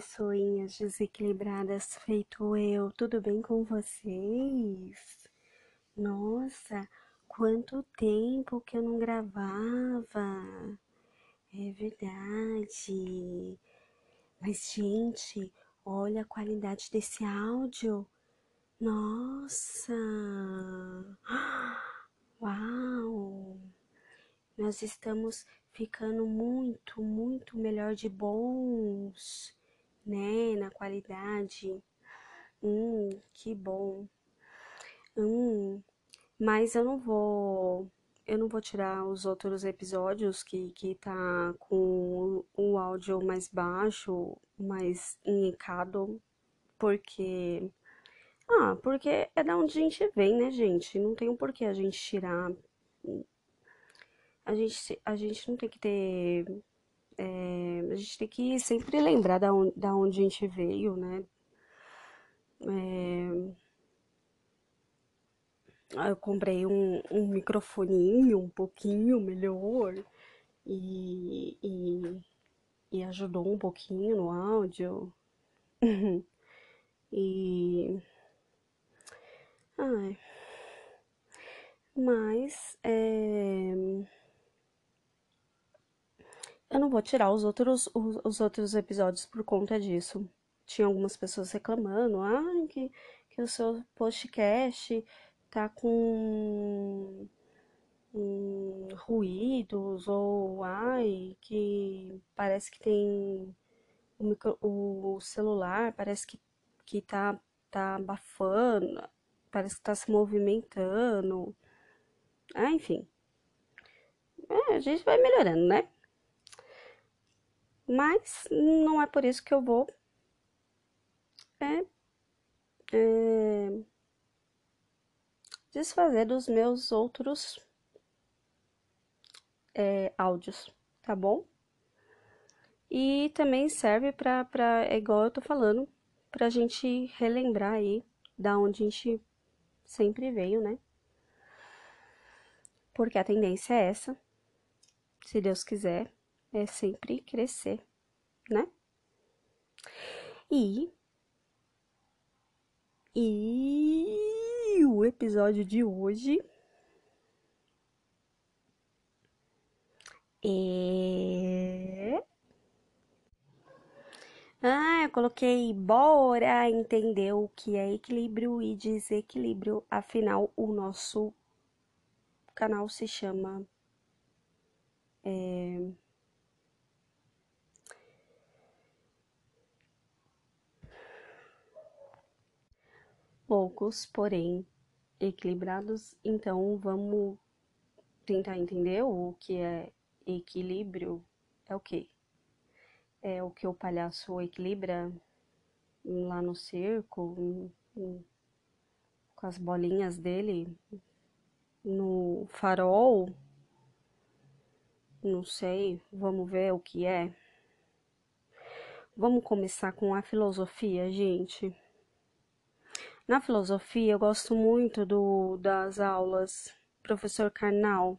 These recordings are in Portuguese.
pessoinhas desequilibradas feito eu, tudo bem com vocês? Nossa, quanto tempo que eu não gravava! É verdade. Mas, gente, olha a qualidade desse áudio. Nossa! Uau! Nós estamos ficando muito, muito melhor de bons, né? Na qualidade. Hum, que bom. Hum, mas eu não vou. Eu não vou tirar os outros episódios que, que tá com o áudio mais baixo, mais enecado, porque. Ah, porque é da onde a gente vem, né, gente? Não tem um porquê a gente tirar a gente, a gente não tem que ter. É, a gente tem que sempre lembrar da onde, da onde a gente veio, né? É, eu comprei um, um microfoninho um pouquinho melhor e, e, e ajudou um pouquinho no áudio. e. Ai. Mas. É eu não vou tirar os outros, os, os outros episódios por conta disso. Tinha algumas pessoas reclamando, ah, que, que o seu podcast tá com ruídos, ou ai, que parece que tem o, micro, o celular, parece que, que tá, tá abafando, parece que tá se movimentando. Ah, enfim. É, a gente vai melhorando, né? Mas não é por isso que eu vou é, é, desfazer dos meus outros é, áudios, tá bom? E também serve para, é igual eu tô falando, pra gente relembrar aí da onde a gente sempre veio, né? Porque a tendência é essa, se Deus quiser, é sempre crescer, né? E e o episódio de hoje é Ah, eu coloquei bora entender o que é equilíbrio e desequilíbrio. Afinal, o nosso canal se chama é, poucos, porém equilibrados. Então vamos tentar entender o que é equilíbrio. É o que? É o que o palhaço equilibra lá no circo, com as bolinhas dele, no farol. Não sei, vamos ver o que é. Vamos começar com a filosofia, gente. Na filosofia, eu gosto muito do, das aulas professor Karnal.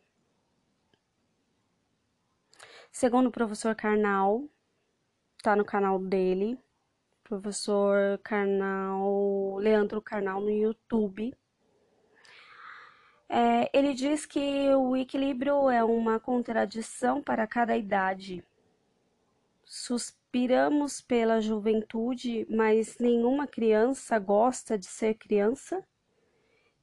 Segundo o professor Karnal, tá no canal dele, professor Karnal, Leandro Karnal no YouTube. É, ele diz que o equilíbrio é uma contradição para cada idade. Piramos pela juventude, mas nenhuma criança gosta de ser criança?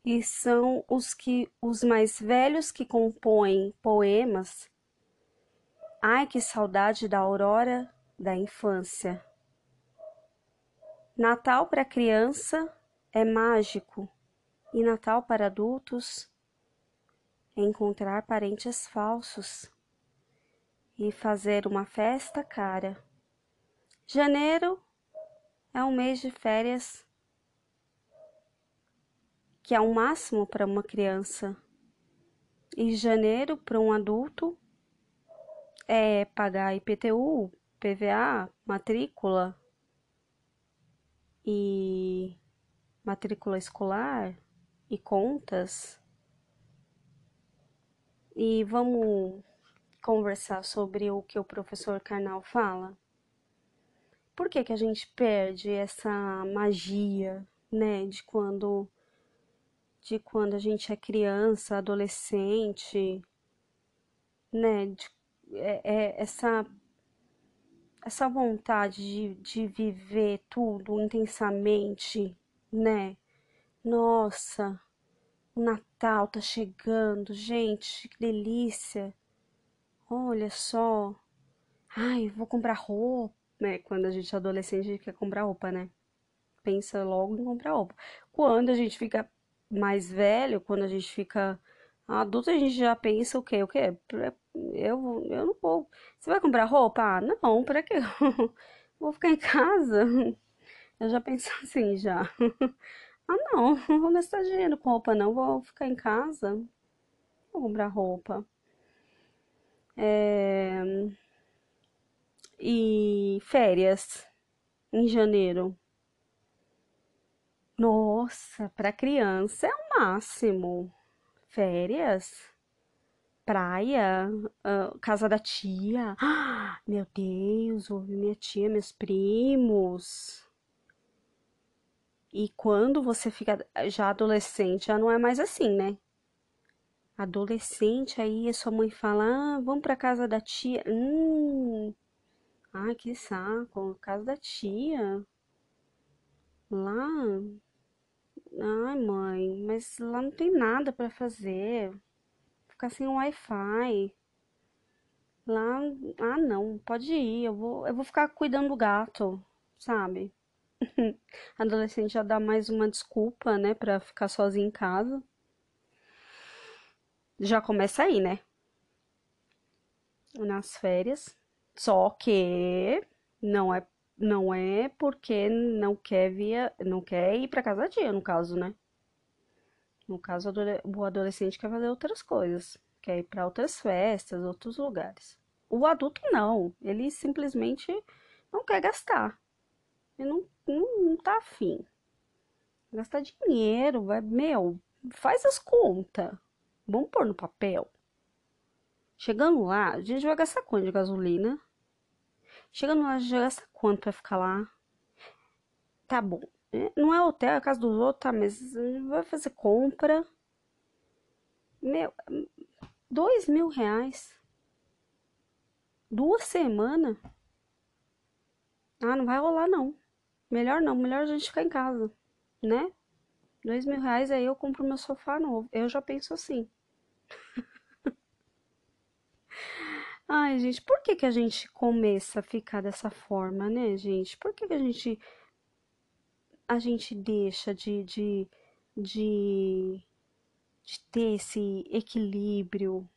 E são os que os mais velhos que compõem poemas. Ai, que saudade da aurora da infância. Natal para criança é mágico e Natal para adultos é encontrar parentes falsos e fazer uma festa cara. Janeiro é um mês de férias que é o um máximo para uma criança. E janeiro para um adulto é pagar IPTU, PVA, matrícula e matrícula escolar e contas. E vamos conversar sobre o que o professor Karnal fala. Por que que a gente perde essa magia, né, de quando de quando a gente é criança, adolescente, né, de, é, é essa essa vontade de, de viver tudo intensamente, né? Nossa, o Natal tá chegando, gente, que delícia. Olha só. Ai, vou comprar roupa. Né? Quando a gente é adolescente, a gente quer comprar roupa, né? Pensa logo em comprar roupa. Quando a gente fica mais velho, quando a gente fica adulto, a gente já pensa o quê? O quê? Eu, eu não vou. Você vai comprar roupa? Ah, não, pra quê? vou ficar em casa. Eu já penso assim já. Ah, não, não vou gastar dinheiro com roupa, não. Vou ficar em casa. Vou comprar roupa. É... E férias em janeiro. Nossa, para criança é o máximo. Férias, praia, uh, casa da tia. Ah, meu Deus, ouvi minha tia, meus primos. E quando você fica já adolescente, já não é mais assim, né? Adolescente, aí a sua mãe fala: ah, vamos pra casa da tia. Hum, ai, que saco, casa da tia. Lá, Ai, mãe, mas lá não tem nada para fazer. Ficar sem Wi-Fi. Lá, ah, não, pode ir. Eu vou, eu vou ficar cuidando do gato, sabe? Adolescente já dá mais uma desculpa, né, para ficar sozinho em casa. Já começa aí, né? Nas férias. Só que não é não é porque não quer via, não quer ir para casa da tia, no caso, né? No caso, o adolescente quer fazer outras coisas, quer ir para outras festas, outros lugares. O adulto não, ele simplesmente não quer gastar. Ele não, não, não tá afim. Gastar dinheiro, vai, meu, faz as contas. Vamos pôr no papel. Chegando lá, a gente vai gastar quanto de gasolina? Chegando lá, já gasta quanto pra ficar lá? Tá bom. É, não é hotel, é casa dos outros, tá? Mas vai fazer compra. Meu, dois mil reais. Duas semanas? Ah, não vai rolar não. Melhor não, melhor a gente ficar em casa, né? Dois mil reais aí eu compro meu sofá novo. Eu já penso assim. Ai, gente, por que que a gente começa a ficar dessa forma, né, gente? Por que que a gente a gente deixa de, de, de, de ter esse equilíbrio?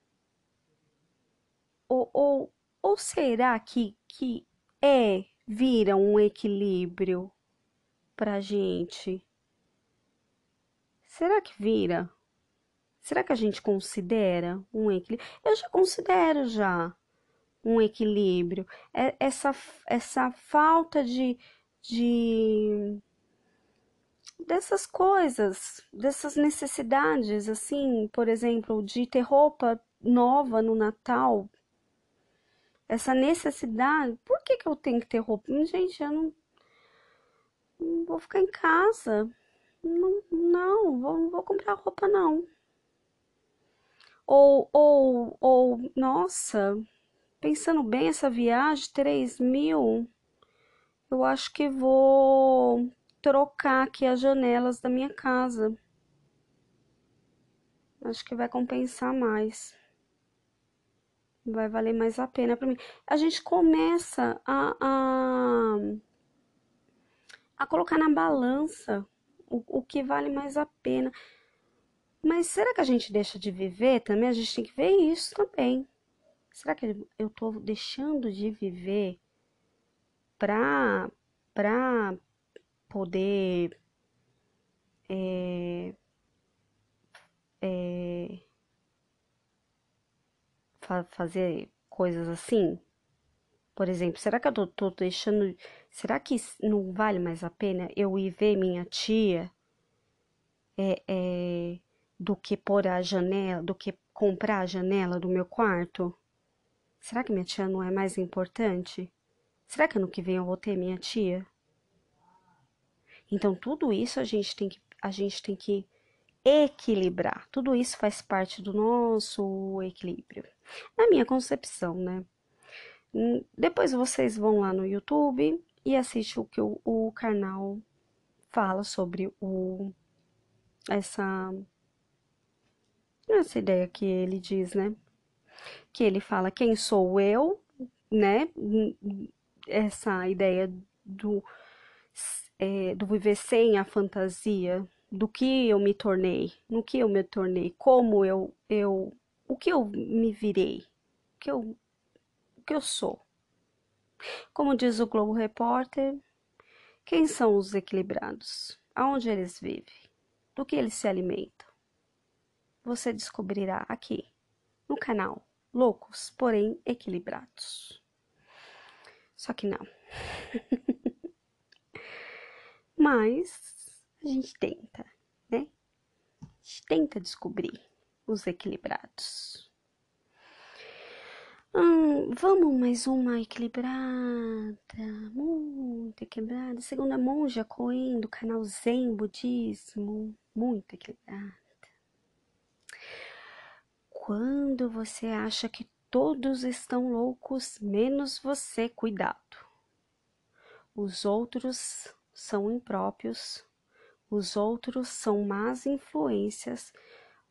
Ou, ou, ou será que, que é, vira um equilíbrio pra gente? Será que vira? Será que a gente considera um equilíbrio? Eu já considero já um equilíbrio, é essa, essa falta de, de dessas coisas, dessas necessidades, assim, por exemplo, de ter roupa nova no Natal, essa necessidade, por que, que eu tenho que ter roupa? Gente, eu não, não vou ficar em casa, não, não vou, não vou comprar roupa, não. Ou, ou, ou, nossa, Pensando bem, essa viagem, 3 mil, eu acho que vou trocar aqui as janelas da minha casa. Acho que vai compensar mais. Vai valer mais a pena para mim. A gente começa a, a, a colocar na balança o, o que vale mais a pena. Mas será que a gente deixa de viver também? A gente tem que ver isso também. Será que eu estou deixando de viver para para poder é, é, fa fazer coisas assim? Por exemplo, será que eu tô, deixando. Será que não vale mais a pena eu ir ver minha tia é, é, do que pôr a janela, do que comprar a janela do meu quarto? Será que minha tia não é mais importante? Será que ano que vem eu vou ter minha tia? Então tudo isso a gente tem que a gente tem que equilibrar. Tudo isso faz parte do nosso equilíbrio. Na minha concepção, né? Hum, depois vocês vão lá no YouTube e assistem o que o, o canal fala sobre o essa essa ideia que ele diz, né? Que ele fala quem sou eu, né? Essa ideia do, é, do viver sem a fantasia, do que eu me tornei, no que eu me tornei, como eu, eu o que eu me virei, o que eu, o que eu sou. Como diz o Globo Repórter, quem são os equilibrados? Aonde eles vivem? Do que eles se alimentam? Você descobrirá aqui, no canal Loucos, porém equilibrados. Só que não. Mas a gente tenta, né? A gente tenta descobrir os equilibrados. Hum, vamos mais uma equilibrada, muito equilibrada. Segunda monja Coen do canal Zen Budismo, muito equilibrada. Quando você acha que todos estão loucos, menos você, cuidado. Os outros são impróprios, os outros são más influências,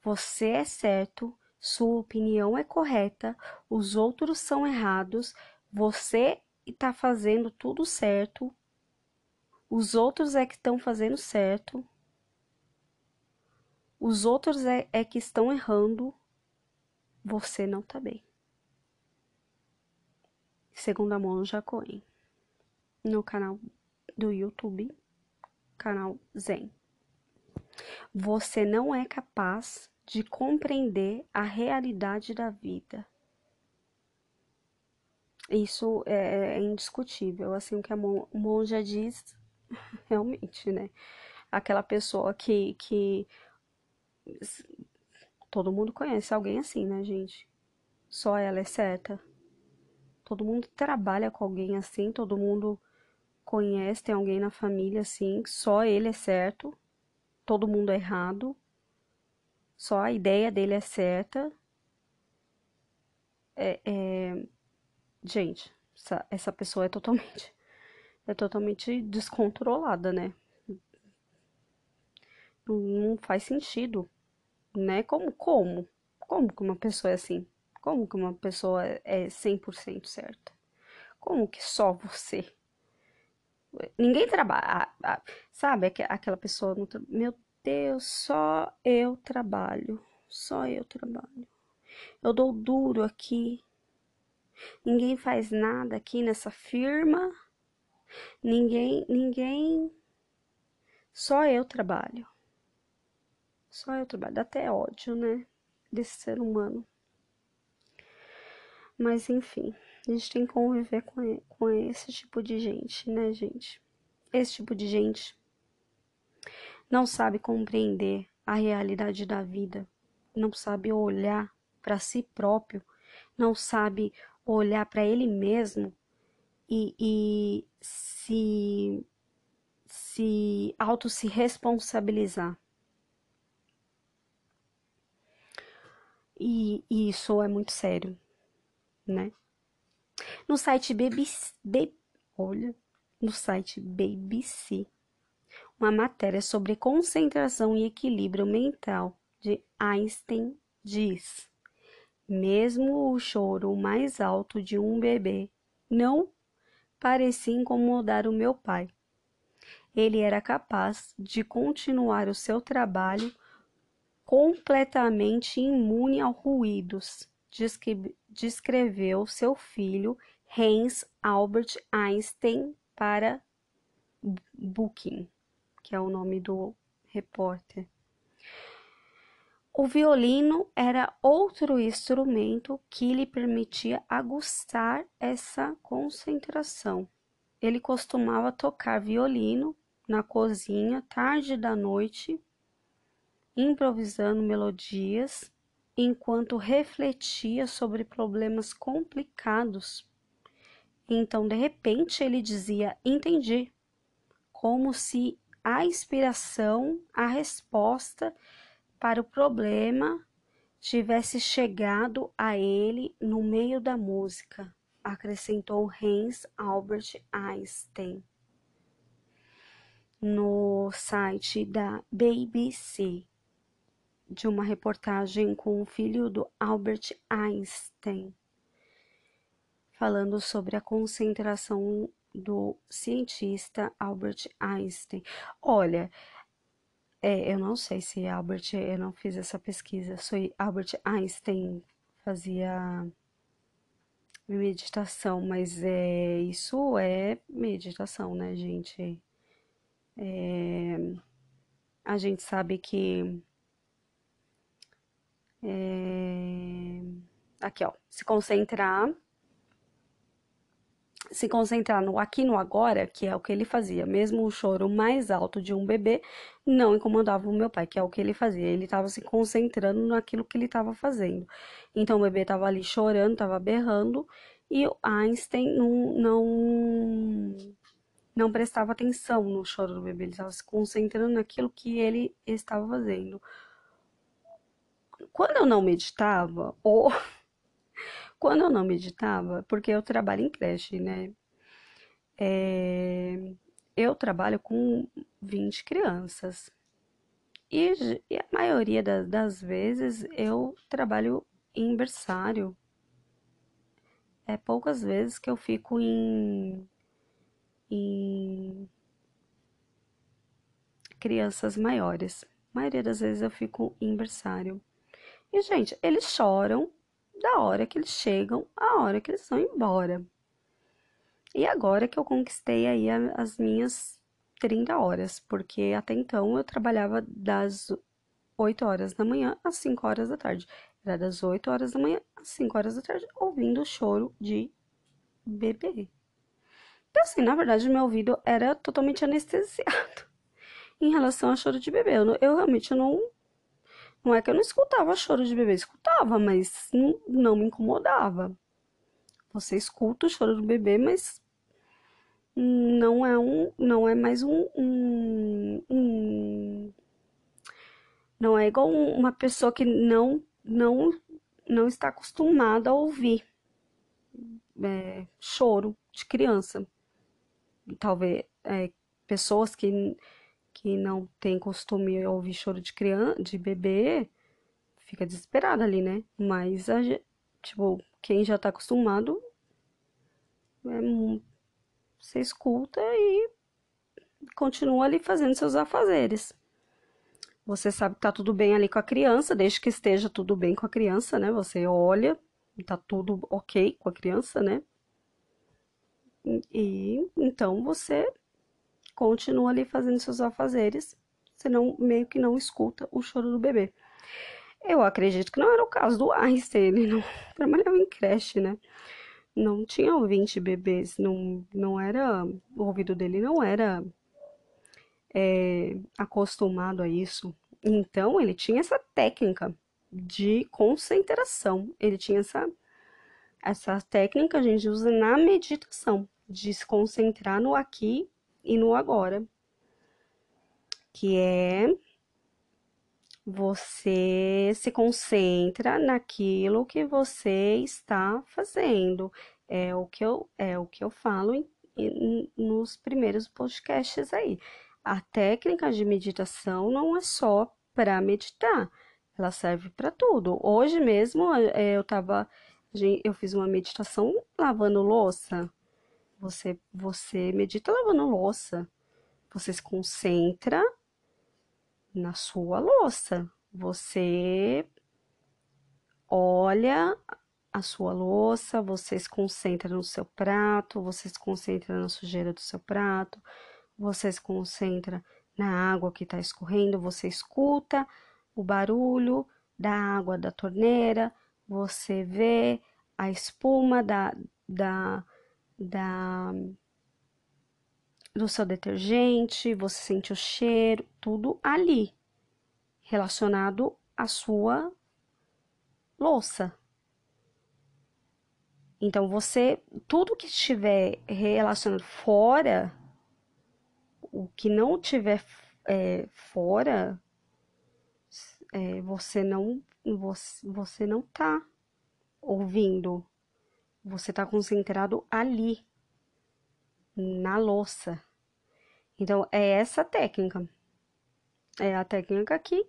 você é certo, sua opinião é correta, os outros são errados, você está fazendo tudo certo, os outros é que estão fazendo certo, os outros é, é que estão errando, você não está bem. Segundo a Monja Coen, no canal do YouTube, canal Zen. Você não é capaz de compreender a realidade da vida. Isso é, é indiscutível, assim o que a monja diz, realmente, né? Aquela pessoa que, que todo mundo conhece alguém assim, né, gente? Só ela é certa. Todo mundo trabalha com alguém assim, todo mundo conhece, tem alguém na família assim, só ele é certo todo mundo é errado, só a ideia dele é certa. É, é... Gente, essa, essa pessoa é totalmente, é totalmente descontrolada, né? Não, não faz sentido, né? Como, como? Como que uma pessoa é assim? Como que uma pessoa é 100% certa? Como que só você Ninguém trabalha, sabe? Aquela pessoa, meu Deus, só eu trabalho, só eu trabalho. Eu dou duro aqui. Ninguém faz nada aqui nessa firma. Ninguém, ninguém. Só eu trabalho. Só eu trabalho. Dá até ódio, né? Desse ser humano. Mas enfim. A gente tem que conviver com, com esse tipo de gente, né, gente? Esse tipo de gente não sabe compreender a realidade da vida, não sabe olhar para si próprio, não sabe olhar para ele mesmo e, e se, se auto se responsabilizar. E, e isso é muito sério, né? No site BBC, olha, no site BBC, uma matéria sobre concentração e equilíbrio mental de Einstein diz: mesmo o choro mais alto de um bebê não parecia incomodar o meu pai. Ele era capaz de continuar o seu trabalho completamente imune a ruídos descreveu seu filho Hans Albert Einstein para Booking, que é o nome do repórter. O violino era outro instrumento que lhe permitia aguçar essa concentração. Ele costumava tocar violino na cozinha tarde da noite, improvisando melodias enquanto refletia sobre problemas complicados Então, de repente, ele dizia: Entendi. Como se a inspiração, a resposta para o problema tivesse chegado a ele no meio da música, acrescentou Hans Albert Einstein no site da BBC de uma reportagem com o filho do Albert Einstein, falando sobre a concentração do cientista Albert Einstein. Olha, é, eu não sei se Albert, eu não fiz essa pesquisa, se Albert Einstein fazia meditação, mas é, isso é meditação, né, gente? É, a gente sabe que é, aqui, ó, se concentrar se concentrar no aqui no agora, que é o que ele fazia. Mesmo o choro mais alto de um bebê não incomodava o meu pai, que é o que ele fazia. Ele estava se concentrando naquilo que ele estava fazendo. Então o bebê estava ali chorando, estava berrando, e Einstein não, não, não prestava atenção no choro do bebê, ele estava se concentrando naquilo que ele estava fazendo. Quando eu não meditava, ou quando eu não meditava, porque eu trabalho em creche, né? É, eu trabalho com 20 crianças. E, e a maioria das, das vezes eu trabalho em berçário. É poucas vezes que eu fico em, em crianças maiores. A maioria das vezes eu fico em berçário. E, gente, eles choram da hora que eles chegam à hora que eles vão embora. E agora que eu conquistei aí as minhas 30 horas, porque até então eu trabalhava das 8 horas da manhã às 5 horas da tarde. Era das 8 horas da manhã às 5 horas da tarde, ouvindo o choro de bebê. Então, assim, na verdade, meu ouvido era totalmente anestesiado em relação ao choro de bebê. Eu, eu realmente não não é que eu não escutava choro de bebê, escutava, mas não, não me incomodava. Você escuta o choro do bebê, mas não é um, não é mais um, um, um não é igual uma pessoa que não, não, não está acostumada a ouvir é, choro de criança. Talvez é, pessoas que que não tem costume ouvir choro de criança, de bebê, fica desesperada ali, né? Mas, a, tipo, quem já tá acostumado, é, você escuta e continua ali fazendo seus afazeres. Você sabe que tá tudo bem ali com a criança, desde que esteja tudo bem com a criança, né? Você olha tá tudo ok com a criança, né? E então você continua ali fazendo seus afazeres, senão meio que não escuta o choro do bebê. Eu acredito que não era o caso do Einstein, ele não trabalhava em creche, né? Não tinha 20 bebês, não, não era, o ouvido dele não era é, acostumado a isso. Então, ele tinha essa técnica de concentração, ele tinha essa, essa técnica que a gente usa na meditação, de se concentrar no aqui e no agora, que é você se concentra naquilo que você está fazendo. É o que eu, é o que eu falo em, em, nos primeiros podcasts aí. A técnica de meditação não é só para meditar, ela serve para tudo. Hoje mesmo é, eu tava, eu fiz uma meditação lavando louça. Você, você medita lavando louça. Você se concentra na sua louça. Você olha a sua louça, você se concentra no seu prato, você se concentra na sujeira do seu prato, você se concentra na água que está escorrendo, você escuta o barulho da água da torneira, você vê a espuma da, da, da do seu detergente, você sente o cheiro, tudo ali relacionado à sua louça. Então você, tudo que estiver relacionado fora, o que não tiver é, fora, é, você não você, você não tá ouvindo. Você tá concentrado ali na louça. Então é essa técnica. É a técnica que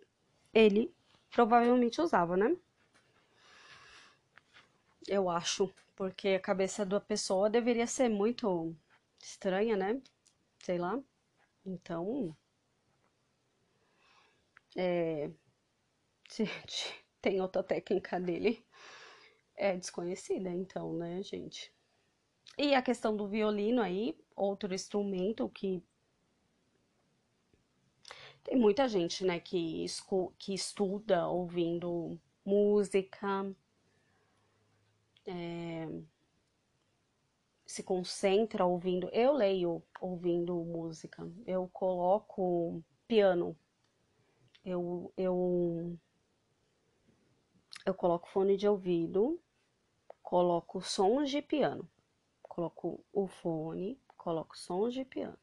ele provavelmente usava, né? Eu acho, porque a cabeça da pessoa deveria ser muito estranha, né? Sei lá. Então, é, se tem outra técnica dele, é desconhecida, então, né, gente? E a questão do violino aí, outro instrumento que tem muita gente, né, que, que estuda ouvindo música, é, se concentra ouvindo. Eu leio ouvindo música, eu coloco piano, eu, eu, eu coloco fone de ouvido, coloco sons de piano, coloco o fone, coloco sons de piano,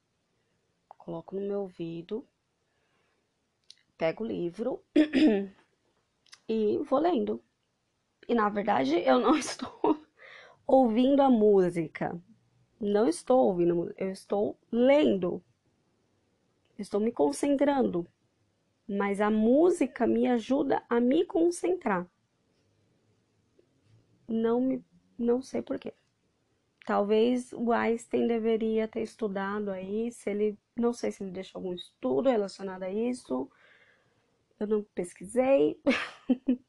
coloco no meu ouvido, pego o livro e vou lendo. E na verdade eu não estou ouvindo a música. Não estou ouvindo eu estou lendo. Estou me concentrando. Mas a música me ajuda a me concentrar. Não me não sei porquê. Talvez o Einstein deveria ter estudado aí, se ele, não sei se ele deixou algum estudo relacionado a isso. Eu não pesquisei.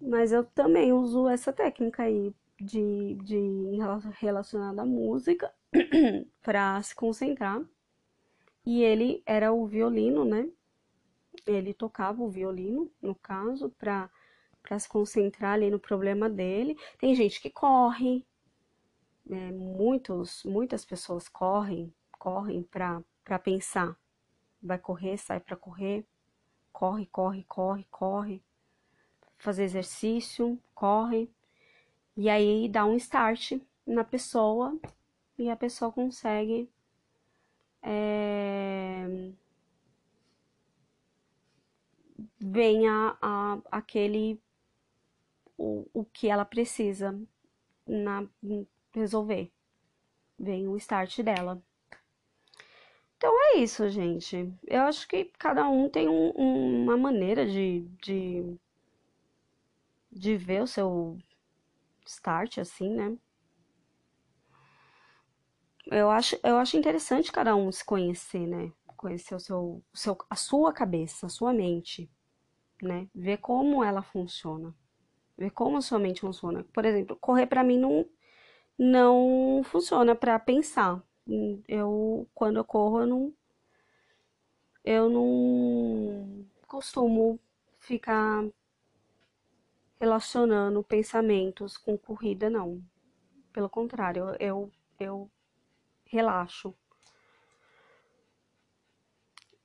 Mas eu também uso essa técnica aí de, de relacionada à música para se concentrar. E ele era o violino, né? Ele tocava o violino, no caso, para para se concentrar ali no problema dele. Tem gente que corre, é, muitos, muitas pessoas correm, correm para pensar. Vai correr, sai para correr, corre, corre, corre, corre fazer exercício, corre, e aí dá um start na pessoa e a pessoa consegue é, vem a, a, aquele o, o que ela precisa na resolver. Vem o start dela. Então é isso, gente. Eu acho que cada um tem um, uma maneira de, de de ver o seu start assim, né? Eu acho, eu acho interessante cada um se conhecer, né? Conhecer o seu, o seu, a sua cabeça, a sua mente, né? Ver como ela funciona. Ver como a sua mente funciona. Por exemplo, correr para mim não, não funciona para pensar. Eu, quando eu corro, eu não, eu não costumo ficar relacionando pensamentos com corrida, não. Pelo contrário, eu, eu relaxo.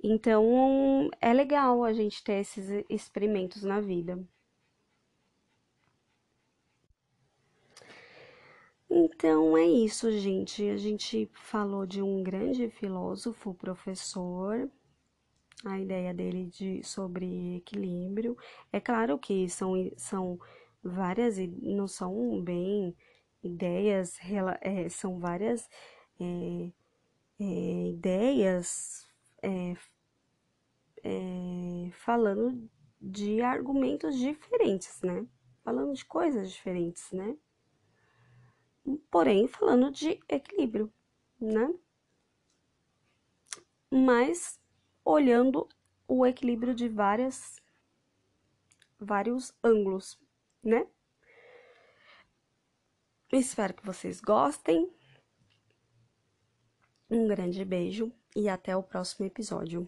Então, é legal a gente ter esses experimentos na vida. Então é isso, gente. A gente falou de um grande filósofo, professor, a ideia dele de, sobre equilíbrio. É claro que são, são várias, não são bem ideias, é, são várias é, é, ideias é, é, falando de argumentos diferentes, né? Falando de coisas diferentes, né? Porém, falando de equilíbrio, né? Mas olhando o equilíbrio de várias vários ângulos, né? Espero que vocês gostem. Um grande beijo e até o próximo episódio.